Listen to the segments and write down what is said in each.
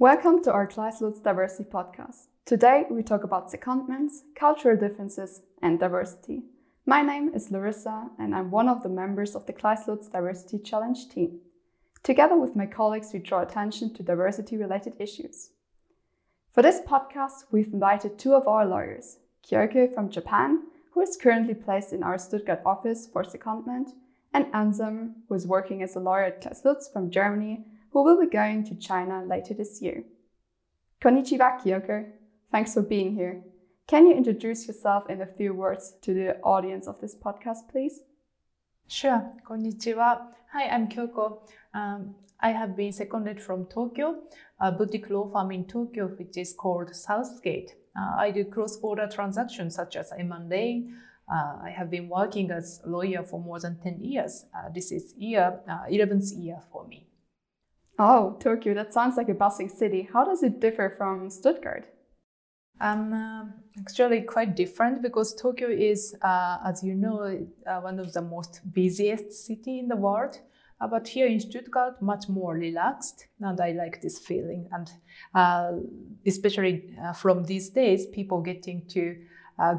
Welcome to our Lutz Diversity Podcast. Today we talk about secondments, cultural differences, and diversity. My name is Larissa, and I'm one of the members of the Lutz Diversity Challenge team. Together with my colleagues, we draw attention to diversity related issues. For this podcast, we've invited two of our lawyers, Kyoko from Japan, who is currently placed in our Stuttgart office for secondment, and Anselm, who is working as a lawyer at Lutz from Germany, who will be going to China later this year. Konnichiwa, Kyoko. Thanks for being here. Can you introduce yourself in a few words to the audience of this podcast, please? Sure. Konnichiwa. Hi, I'm Kyoko. Um, I have been seconded from Tokyo, a boutique law firm in Tokyo, which is called Southgate. Uh, I do cross-border transactions such as M&A. Uh, I have been working as a lawyer for more than 10 years. Uh, this is year 11th uh, year for me. Oh, Tokyo, that sounds like a bustling city. How does it differ from Stuttgart? Um, uh, actually quite different because Tokyo is, uh, as you know, uh, one of the most busiest city in the world. Uh, but here in Stuttgart, much more relaxed, and I like this feeling. And uh, especially uh, from these days, people getting to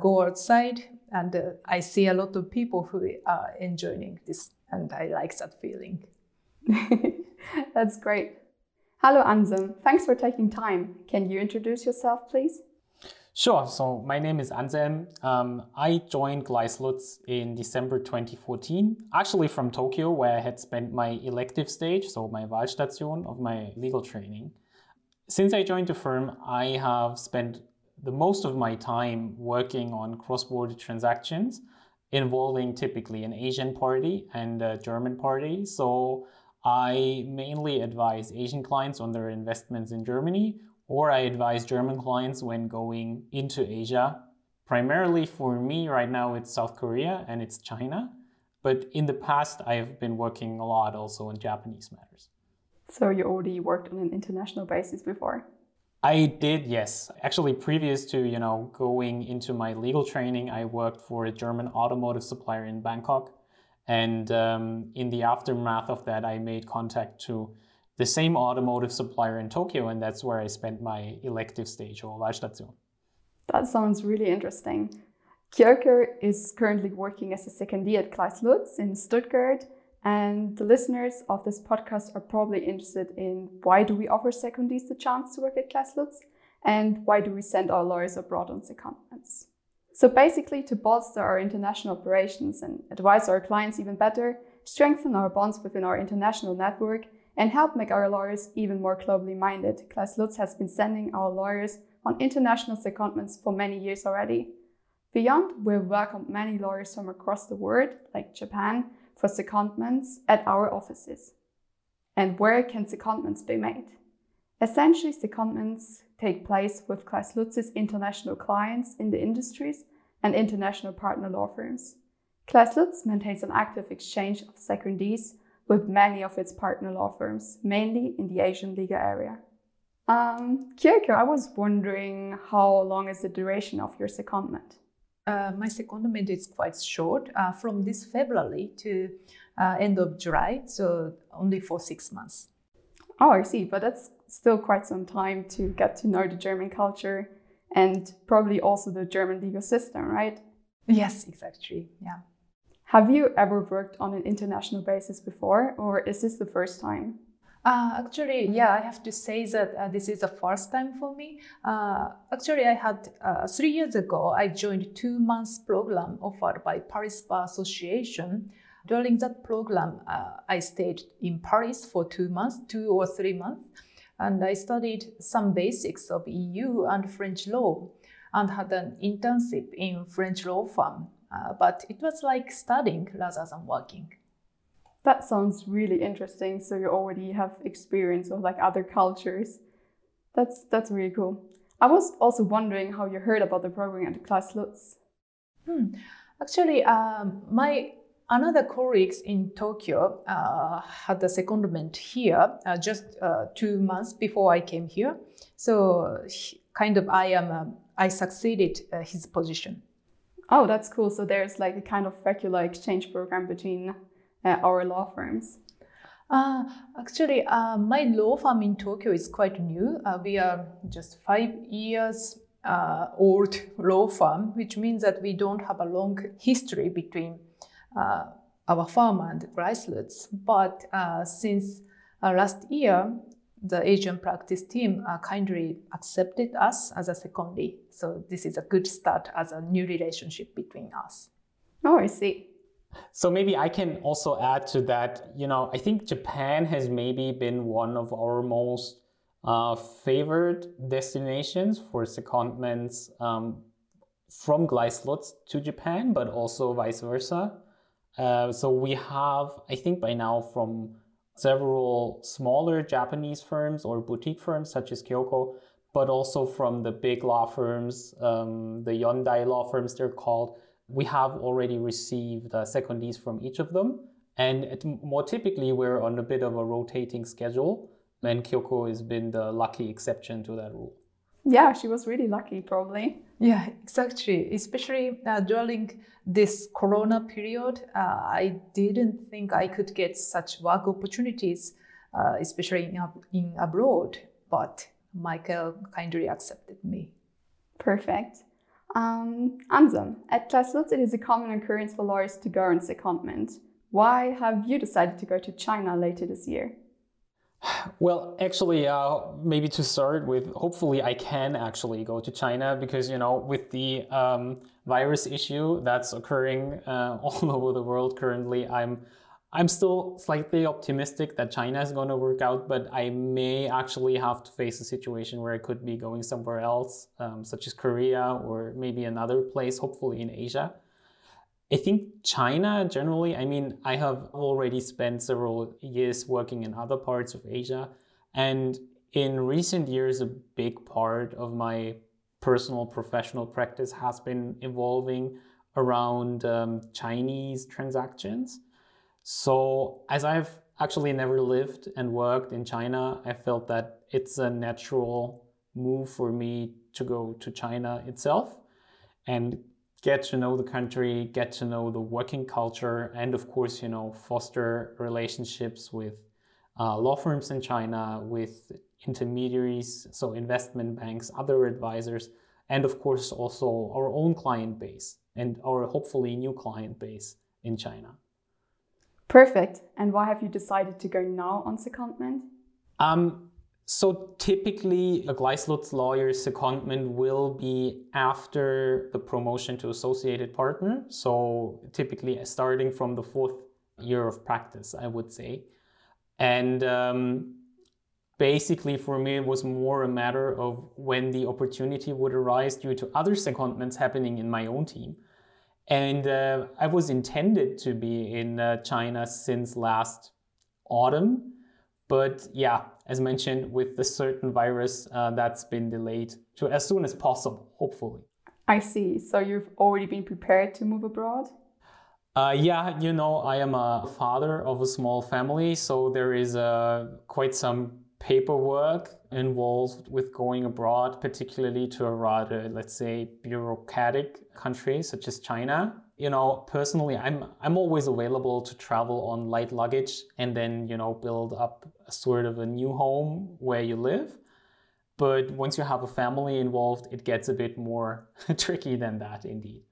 go outside, and I see a lot of people who are enjoying this, and I like that feeling. That's great. Hello, Anselm. Thanks for taking time. Can you introduce yourself, please? Sure. So my name is Anselm. Um, I joined Gleiss Lutz in December 2014, actually from Tokyo, where I had spent my elective stage, so my Wahlstation of my legal training. Since I joined the firm, I have spent the most of my time working on cross-border transactions involving typically an Asian party and a German party. So I mainly advise Asian clients on their investments in Germany, or I advise German clients when going into Asia. Primarily for me right now, it's South Korea and it's China. But in the past, I have been working a lot also on Japanese matters. So you already worked on an international basis before? I did, yes. Actually, previous to you know going into my legal training, I worked for a German automotive supplier in Bangkok, and um, in the aftermath of that, I made contact to the same automotive supplier in Tokyo, and that's where I spent my elective stage or Wahlstation. That sounds really interesting. Kyoko is currently working as a secondee at Gleiss Lutz in Stuttgart, and the listeners of this podcast are probably interested in why do we offer secondees the chance to work at Gleiss Lutz, and why do we send our lawyers abroad on secondments. So basically, to bolster our international operations and advise our clients even better, strengthen our bonds within our international network, and help make our lawyers even more globally minded. Gleiss Lutz has been sending our lawyers on international secondments for many years already. Beyond, we've welcomed many lawyers from across the world, like Japan, for secondments at our offices. And where can secondments be made? Essentially, secondments take place with Gleiss Lutz's international clients in the industries and international partner law firms. Gleiss Lutz maintains an active exchange of secondees with many of its partner law firms, mainly in the Asian legal area. Um, Kyoko, I was wondering how long is the duration of your secondment? Uh, my secondment is quite short, uh, from this February to uh, end of July, so only for six months. Oh, I see, but that's still quite some time to get to know the German culture and probably also the German legal system, right? Yes, exactly. Yeah. Have you ever worked on an international basis before, or is this the first time? Uh, actually, yeah, I have to say that uh, this is the first time for me. Uh, actually, I had uh, three years ago, I joined two months program offered by Paris Bar Association. During that program, uh, I stayed in Paris for two months, two or three months, and I studied some basics of EU and French law and had an internship in French law firm uh, but it was like studying rather than working. That sounds really interesting. So you already have experience of like other cultures. That's that's really cool. I was also wondering how you heard about the program at Gleiss Lutz. Hmm. Actually, um, my another colleagues in Tokyo uh, had the secondment here uh, just uh, two months before I came here. So he, kind of I am uh, I succeeded uh, his position. Oh, that's cool. So there's like a kind of regular exchange program between uh, our law firms. Uh, actually, uh, my law firm in Tokyo is quite new. Uh, we are just five years uh, old law firm, which means that we don't have a long history between our firm and Gleiss Lutz. But uh, since last year, the Asian practice team kindly accepted us as a secondee. So this is a good start as a new relationship between us. Oh, I see. So maybe I can also add to that. You know, I think Japan has maybe been one of our most uh, favored destinations for secondments um, from Gleiss Lutz to Japan, but also vice versa. Uh, so we have, I think by now, from several smaller Japanese firms or boutique firms such as Kyoko, but also from the big law firms, um, the Yondai law firms, they're called we have already received uh, secondees from each of them. And it, more typically, we're on a bit of a rotating schedule. And Kyoko has been the lucky exception to that rule. Yeah, she was really lucky, probably. Yeah, exactly. Especially uh, during this Corona period, uh, I didn't think I could get such work opportunities, uh, especially in, in abroad. But Michael kindly accepted me. Perfect. Um, Anselm, at Gleiss Lutz it is a common occurrence for lawyers to go on secondment. Why have you decided to go to China later this year? Well, actually, uh, maybe to start with, hopefully I can actually go to China because, you know, with the um, virus issue that's occurring uh, all over the world currently, I'm I'm still slightly optimistic that China is going to work out, but I may actually have to face a situation where I could be going somewhere else, um, such as Korea or maybe another place, hopefully in Asia. I think China generally, I mean, I have already spent several years working in other parts of Asia. And in recent years, a big part of my personal professional practice has been evolving around um, Chinese transactions. So, as I've actually never lived and worked in China, I felt that it's a natural move for me to go to China itself and get to know the country, get to know the working culture, and of course, you know, foster relationships with uh, law firms in China, with intermediaries, so investment banks, other advisors, and of course, also our own client base and our hopefully new client base in China. Perfect. And why have you decided to go now on secondment? Um, so typically, a Gleiss Lutz lawyer's secondment will be after the promotion to associated partner. So typically, starting from the fourth year of practice, I would say. And um, basically, for me, it was more a matter of when the opportunity would arise due to other secondments happening in my own team. And uh, I was intended to be in uh, China since last autumn. But yeah, as mentioned, with the certain virus, uh, that's been delayed to as soon as possible, hopefully. I see. So you've already been prepared to move abroad? Uh, yeah, you know, I am a father of a small family, so there is uh, quite some paperwork involved with going abroad, particularly to a rather, let's say, bureaucratic country such as China. You know, personally, I'm I'm always available to travel on light luggage and then you know build up sort of a new home where you live. But once you have a family involved, it gets a bit more tricky than that, indeed.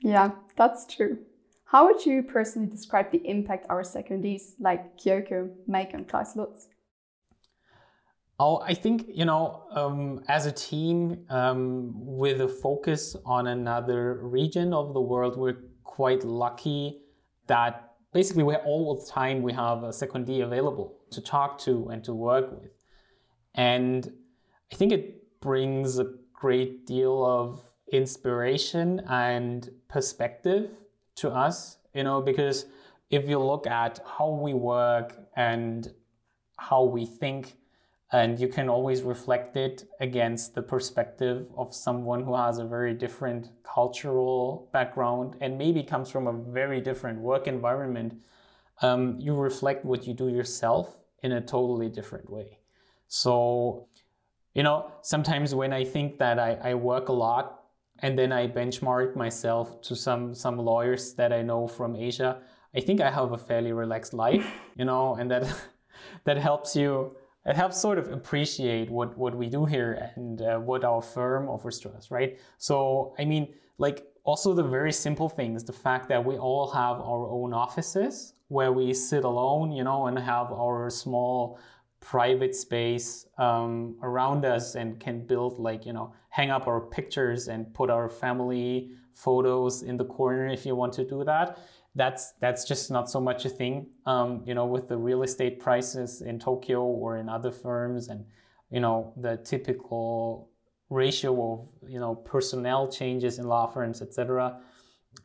Yeah, that's true. How would you personally describe the impact our secondees like Kyoko make on Gleiss Lutz? Oh, I think, you know, um, as a team um, with a focus on another region of the world, we're quite lucky that basically we all the time we have a secondee available to talk to and to work with. And I think it brings a great deal of inspiration and perspective to us, you know, because if you look at how we work and how we think, and you can always reflect it against the perspective of someone who has a very different cultural background and maybe comes from a very different work environment. Um, you reflect what you do yourself in a totally different way. So you know sometimes when i think that i, I work a lot and then i benchmark myself to some some lawyers that i know from asia I think I have a fairly relaxed life, you know, and that that helps you it helps sort of appreciate what what we do here and uh, what our firm offers to us, right? So I mean, like also the very simple things, the fact that we all have our own offices where we sit alone, you know, and have our small private space um, around us and can build like you know hang up our pictures and put our family photos in the corner if you want to do that that's that's just not so much a thing. Um, you know with the real estate prices in tokyo or in other firms and you know the typical ratio of you know personnel changes in law firms etc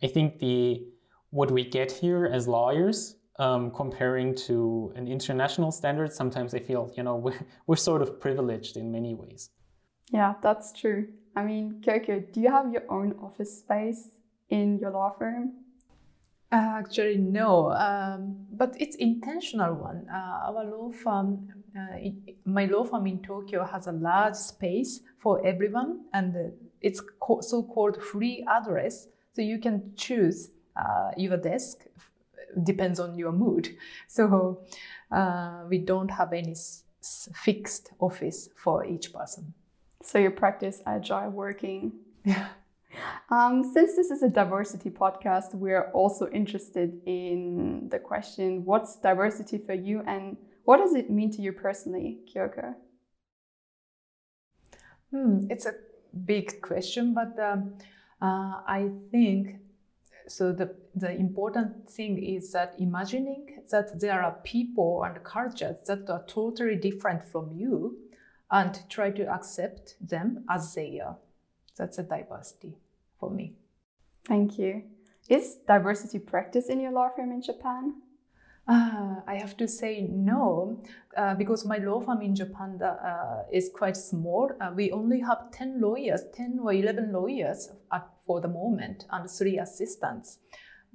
i think the what we get here as lawyers um, comparing to an international standard sometimes i feel you know we're, we're sort of privileged in many ways. Yeah that's true. I mean Kyoko, do you have your own office space in your law firm actually, no, um, but it's intentional one. Uh, our law firm, uh, it, my law firm in Tokyo has a large space for everyone, and it's co- so-called free address. So you can choose uh, your desk, depends on your mood. So uh, we don't have any s- fixed office for each person. So you practice agile working. Yeah. Um, since this is a diversity podcast, we're also interested in the question what's diversity for you and what does it mean to you personally, Kyoko? Hmm, it's a big question, but um, uh, I think so. The, the important thing is that imagining that there are people and cultures that are totally different from you and try to accept them as they are. That's a diversity for me. Thank you. Is diversity practice in your law firm in Japan? Uh, I have to say no, uh, because my law firm in Japan uh, is quite small. Uh, we only have 10 lawyers, 10 or 11 lawyers at, for the moment, and three assistants.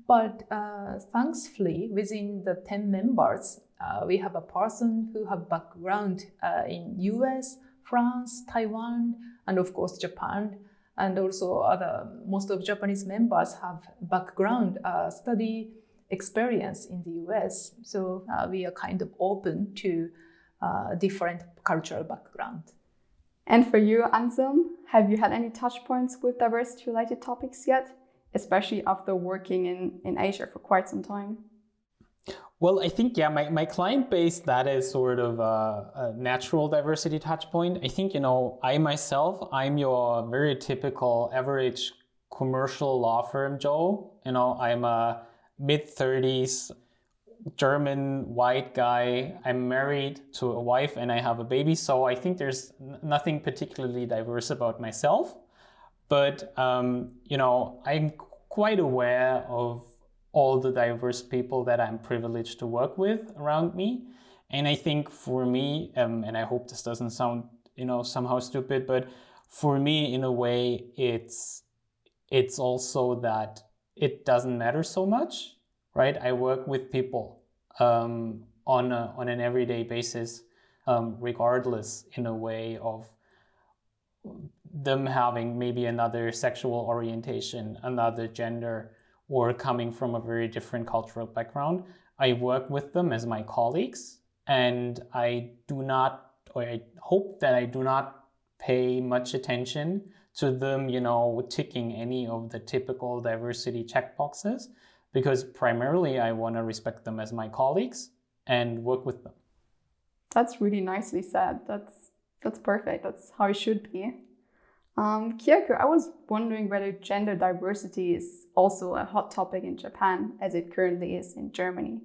But uh, thankfully, within the 10 members, uh, we have a person who have background in US, France, Taiwan, and of course Japan and also other most of Japanese members have background uh, study experience in the US. So uh, we are kind of open to uh, different cultural background. And for you, Anselm, have you had any touch points with diversity related topics yet, especially after working in, in Asia for quite some time? Well, I think, yeah, my, my client base, that is sort of a, a, natural diversity touch point. I think, you know, I myself, I'm your very typical average commercial law firm Joe. You know, I'm a mid 30s German white guy. I'm married to a wife and I have a baby. So I think there's nothing particularly diverse about myself. But, um, you know, I'm quite aware of all the diverse people that I'm privileged to work with around me. And I think for me, um, and I hope this doesn't sound, you know, somehow stupid, but for me, in a way, it's it's also that it doesn't matter so much, right? I work with people um, on a, on an everyday basis, um, regardless, in a way of them having maybe another sexual orientation, another gender, or coming from a very different cultural background. I work with them as my colleagues, and I do not, or I hope that I do not pay much attention to them, you know, ticking any of the typical diversity checkboxes, because primarily I want to respect them as my colleagues and work with them. That's really nicely said. That's that's perfect. That's how it should be. Um, Kyoko, I was wondering whether gender diversity is also a hot topic in Japan as it currently is in Germany.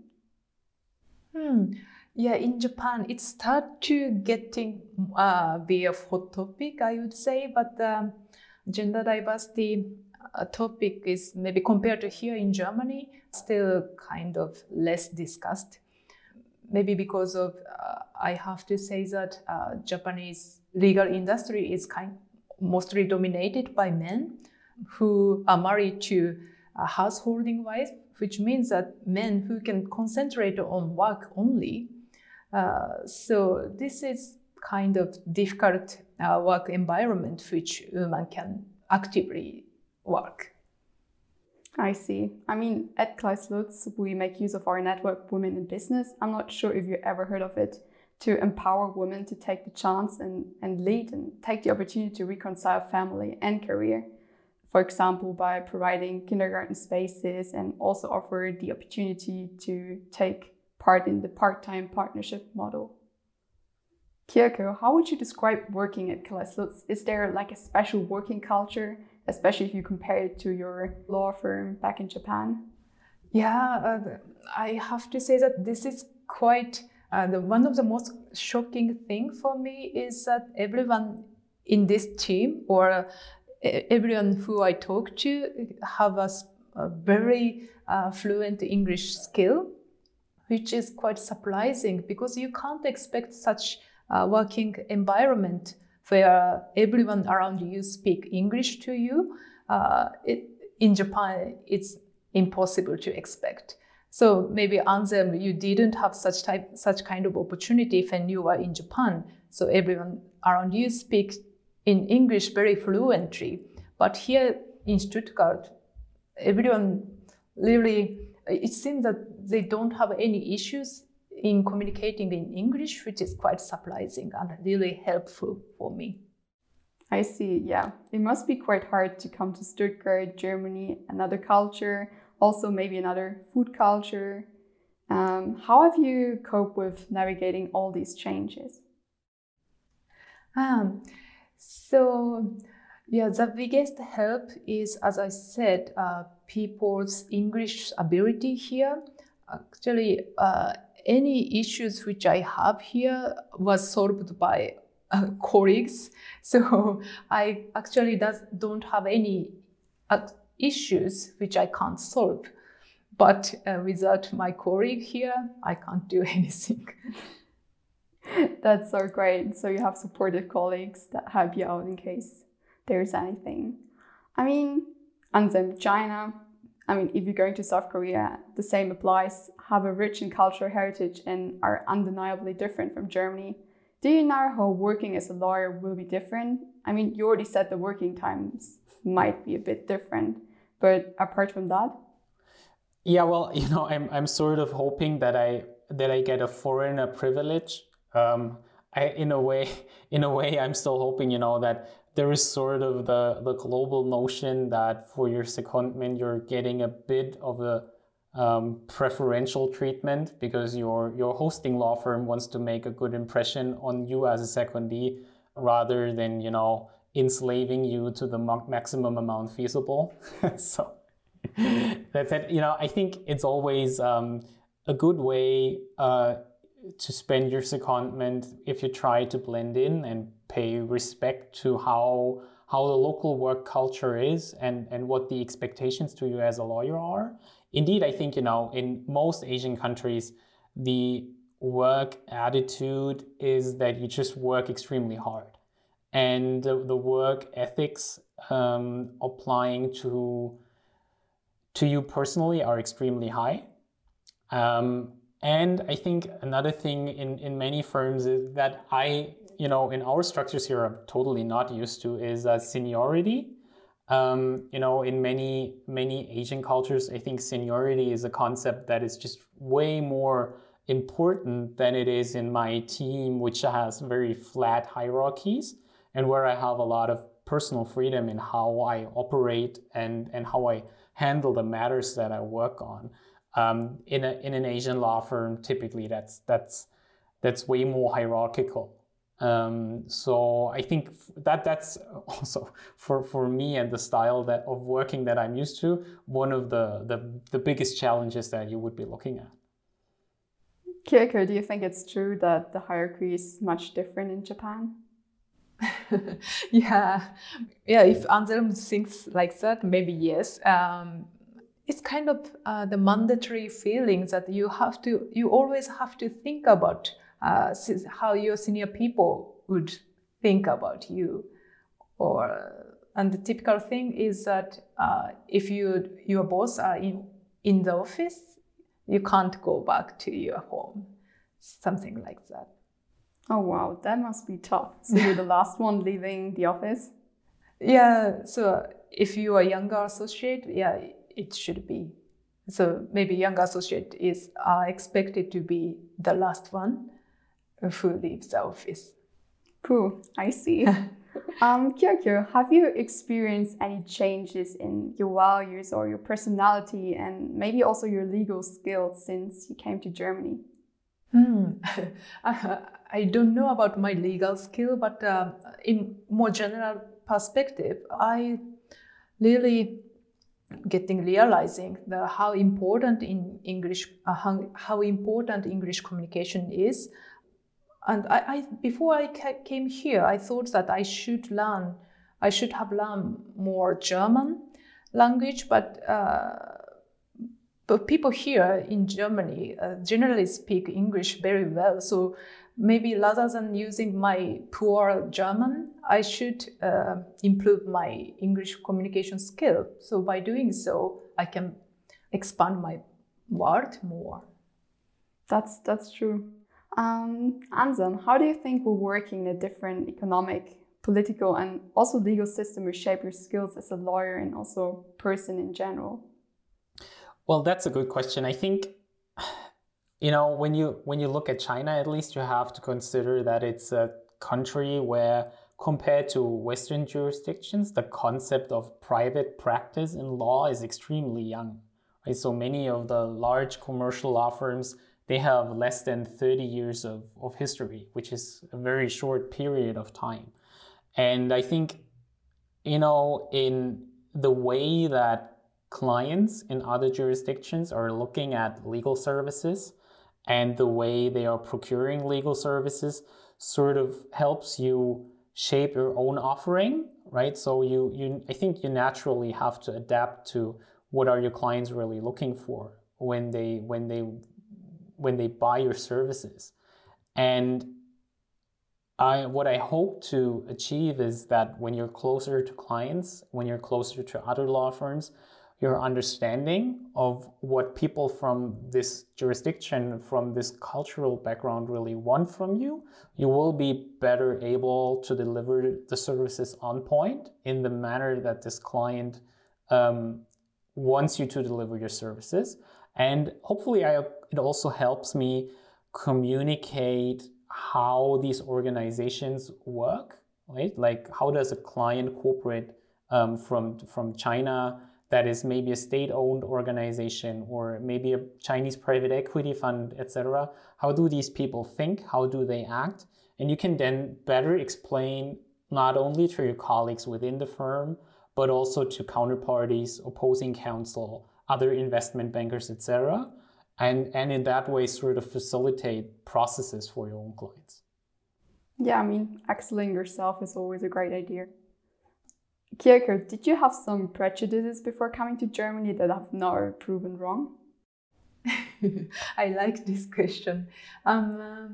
Hmm. Yeah, in Japan, it started to getting uh, be a hot topic, I would say, but um, gender diversity uh, topic is maybe compared to here in Germany, still kind of less discussed. Maybe because of, uh, I have to say that uh, Japanese legal industry is kind mostly dominated by men who are married to a householding wife, which means that men who can concentrate on work only. Uh, so this is kind of difficult uh, work environment which women can actively work. I see. I mean, at Lutz, we make use of our network Women in Business. I'm not sure if you ever heard of it to empower women to take the chance and, and lead and take the opportunity to reconcile family and career. For example, by providing kindergarten spaces and also offer the opportunity to take part in the part time partnership model. Kyoko, how would you describe working at Gleiss Lutz? Is there like a special working culture, especially if you compare it to your law firm back in Japan? Yeah, uh, I have to say that this is quite uh, one of the most shocking thing for me is that everyone in this team or everyone who I talk to have a, a very uh, fluent English skill, which is quite surprising because you can't expect such a working environment where everyone around you speak English to you. Uh, it, in Japan, it's impossible to expect. So maybe Anselm, you didn't have such type, such kind of opportunity when you were in Japan. So everyone around you speaks in English very fluently. But here in Stuttgart, everyone really, it seems that they don't have any issues in communicating in English, which is quite surprising and really helpful for me. I see, yeah. It must be quite hard to come to Stuttgart, Germany, another culture also maybe another food culture. Um, how have you coped with navigating all these changes? Um, so, yeah, the biggest help is, as I said, uh, people's English ability here. Actually, uh, any issues which I have here was solved by uh, colleagues. So I actually does, don't have any uh, issues which I can't solve. But uh, without my colleague here, I can't do anything. That's so great. So you have supportive colleagues that help you out in case there's anything. I mean, and then China, I mean, if you're going to South Korea, the same applies. Have a rich and cultural heritage and are undeniably different from Germany. Do you know how working as a lawyer will be different? I mean, you already said the working times might be a bit different. But apart from that, yeah, well, you know, I'm I'm sort of hoping that I that I get a foreigner privilege. Um, I, in a way, in a way, I'm still hoping, you know, that there is sort of the the global notion that for your secondment you're getting a bit of a um, preferential treatment because your your hosting law firm wants to make a good impression on you as a secondee rather than you know enslaving you to the maximum amount feasible. so that's it. You know, I think it's always um, a good way uh, to spend your secondment if you try to blend in and pay respect to how how the local work culture is and, and what the expectations to you as a lawyer are. Indeed, I think, you know, in most Asian countries, the work attitude is that you just work extremely hard and the, work ethics um, applying to to you personally are extremely high. Um, and I think another thing in, in many firms is that I, you know, in our structures here, I'm totally not used to is uh, seniority. Um, you know, in many many Asian cultures, I think seniority is a concept that is just way more important than it is in my team, which has very flat hierarchies and where I have a lot of personal freedom in how I operate and, and how I handle the matters that I work on. Um, in, a, in an Asian law firm, typically that's, that's, that's way more hierarchical. Um, so I think that that's also for, for me and the style that of working that I'm used to, one of the, the, the biggest challenges that you would be looking at. Kyoko, do you think it's true that the hierarchy is much different in Japan? yeah, yeah. If Anselm thinks like that, maybe yes. Um, it's kind of uh, the mandatory feeling that you have to, you always have to think about uh, how your senior people would think about you, or and the typical thing is that uh, if you your boss are in in the office, you can't go back to your home, something like that. Oh wow, that must be tough. So you're the last one leaving the office? Yeah, so if you are a younger associate, yeah, it should be. So maybe young associate is uh, expected to be the last one who leaves the office. Cool, I see. um, Kyokyo, have you experienced any changes in your values or your personality and maybe also your legal skills since you came to Germany? Hmm. I don't know about my legal skill, but uh, in more general perspective, I really getting realizing the how important in English uh, how, how important English communication is and I, I before I came here, I thought that I should learn, I should have learned more German language, but uh, but people here in Germany uh, generally speak English very well. So maybe rather than using my poor German, I should uh, improve my English communication skill. So by doing so, I can expand my world more. That's that's true. Um, Anselm, how do you think will working in a different economic, political, and also legal system will shape your skills as a lawyer and also person in general? Well, that's a good question. I think you know when you when you look at China, at least you have to consider that it's a country where compared to Western jurisdictions, the concept of private practice in law is extremely young. Right? So many of the large commercial law firms they have less than 30 years of, of history, which is a very short period of time. And I think, you know, in the way that clients in other jurisdictions are looking at legal services and the way they are procuring legal services sort of helps you shape your own offering, right? So you, you I think you naturally have to adapt to what are your clients really looking for when they when they when they buy your services. And I, what I hope to achieve is that when you're closer to clients, when you're closer to other law firms, your understanding of what people from this jurisdiction, from this cultural background really want from you, you will be better able to deliver the services on point in the manner that this client um, wants you to deliver your services. And hopefully, I, it also helps me communicate how these organizations work, right? Like, how does a client corporate um, from, from China that is maybe a state-owned organization or maybe a Chinese private equity fund, etc. How do these people think? How do they act? And you can then better explain not only to your colleagues within the firm, but also to counterparties, opposing counsel, other investment bankers, etc. And, and in that way, sort of facilitate processes for your own clients. Yeah, I mean, excelling yourself is always a great idea. Kierkegaard, did you have some prejudices before coming to Germany that have now proven wrong? I like this question. Um, uh,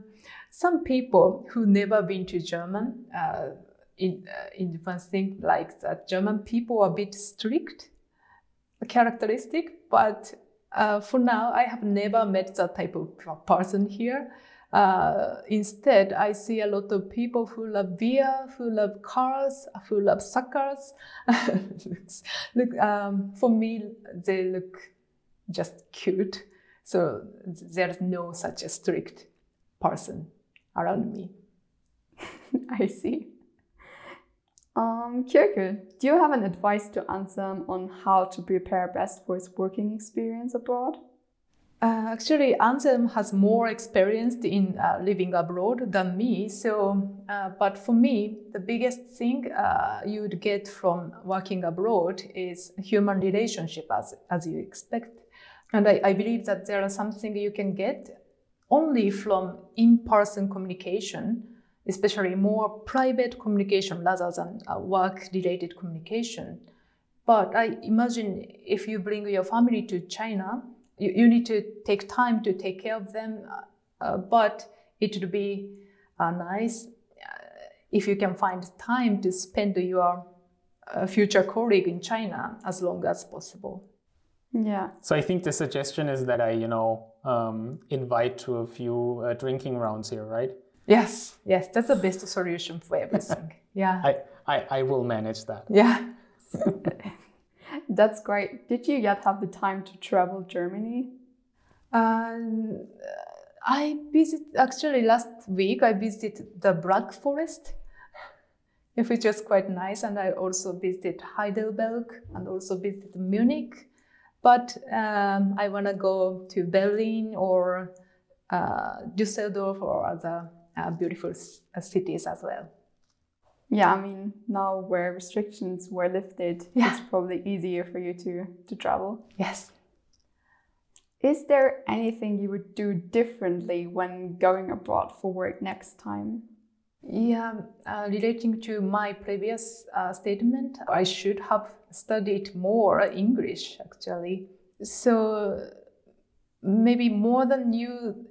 some people who never been to German uh, in, uh, in think like that German people are a bit strict characteristic, but uh, for now, I have never met that type of person here. Uh, instead, I see a lot of people who love beer, who love cars, who love suckers. look, um, for me, they look just cute. So there's no such a strict person around me. I see. Um, do you have an advice to Anselm on how to prepare best for his working experience abroad? Uh, actually, Anselm has more experience in uh, living abroad than me. So, uh, but for me, the biggest thing uh, you would get from working abroad is human relationship, as as you expect. And I, I believe that there are something you can get only from in-person communication especially more private communication rather than work related communication. But I imagine if you bring your family to China, you, you need to take time to take care of them, uh, but it would be uh, nice uh, if you can find time to spend your uh, future colleague in China as long as possible. Yeah. So I think the suggestion is that I, you know, um, invite to a few uh, drinking rounds here, right? Yes, yes, that's the best solution for everything. Yeah. I, I, I will manage that. Yeah. That's great. Did you yet have the time to travel Germany? Um, I visited actually last week. I visited the Black Forest, which was quite nice, and I also visited Heidelberg and also visited Munich. But um, I want to go to Berlin or uh, Düsseldorf or other uh, beautiful uh, cities as well. Yeah, I mean, now where restrictions were lifted, Yeah. it's probably easier for you to, to travel. Yes. Is there anything you would do differently when going abroad for work next time? Yeah, uh, relating to my previous uh, statement, I should have studied more English actually. So maybe more than you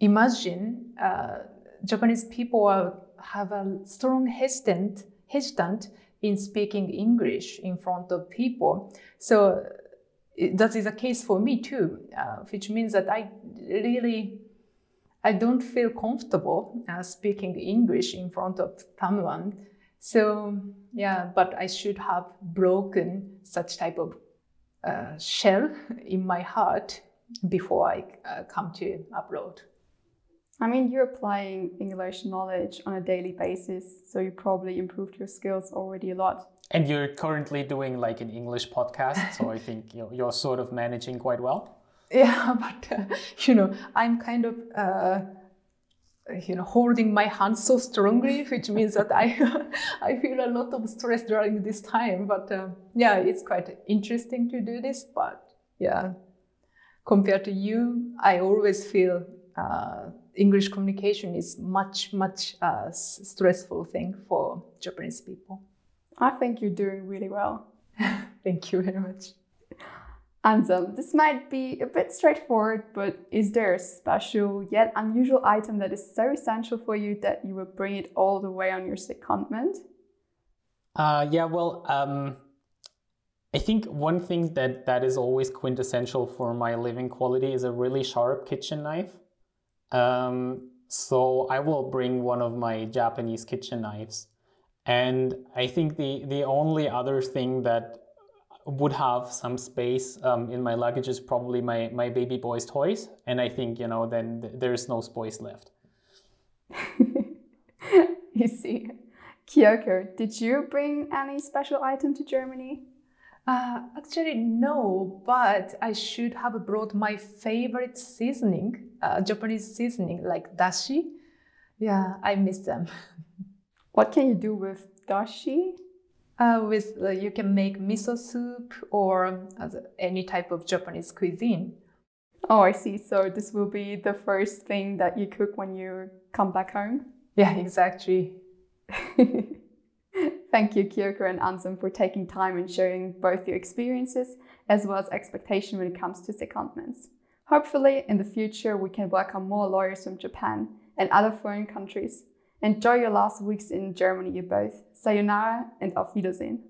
imagine, uh, Japanese people are, have a strong hesitant, hesitant in speaking English in front of people. So that is a case for me too, uh, which means that I really I don't feel comfortable uh, speaking English in front of someone. So yeah, but I should have broken such type of uh, shell in my heart before I uh, come to abroad. I mean, you're applying English knowledge on a daily basis, so you probably improved your skills already a lot. And you're currently doing like an English podcast, so I think you're, you're sort of managing quite well. Yeah, but uh, you know, I'm kind of uh, you know holding my hand so strongly, which means that I I feel a lot of stress during this time. But uh, yeah, it's quite interesting to do this. But yeah, compared to you, I always feel uh, English communication is much much uh, stressful thing for Japanese people. I think you're doing really well. Thank you very much. Anselm, this might be a bit straightforward, but is there a special yet unusual item that is so essential for you that you will bring it all the way on your secondment? Uh, yeah, well, um, I think one thing that, that is always quintessential for my living quality is a really sharp kitchen knife. Um, so I will bring one of my Japanese kitchen knives. And I think the, the only other thing that would have some space um, in my luggage is probably my, my baby boy's toys. And I think, you know, then th- there's no space left. you see. Kyoko, did you bring any special item to Germany? Uh, actually, no, but I should have brought my favorite seasoning, uh, Japanese seasoning like dashi. Yeah, I miss them. What can you do with dashi? Uh, with uh, you can make miso soup or uh, any type of Japanese cuisine. Oh, I see. So this will be the first thing that you cook when you come back home? Yeah, exactly. Thank you, Kyoko and Anselm, for taking time and sharing both your experiences as well as expectation when it comes to secondments. Hopefully, in the future, we can welcome more lawyers from Japan and other foreign countries. Enjoy your last weeks in Germany, you both. Sayonara and auf Wiedersehen.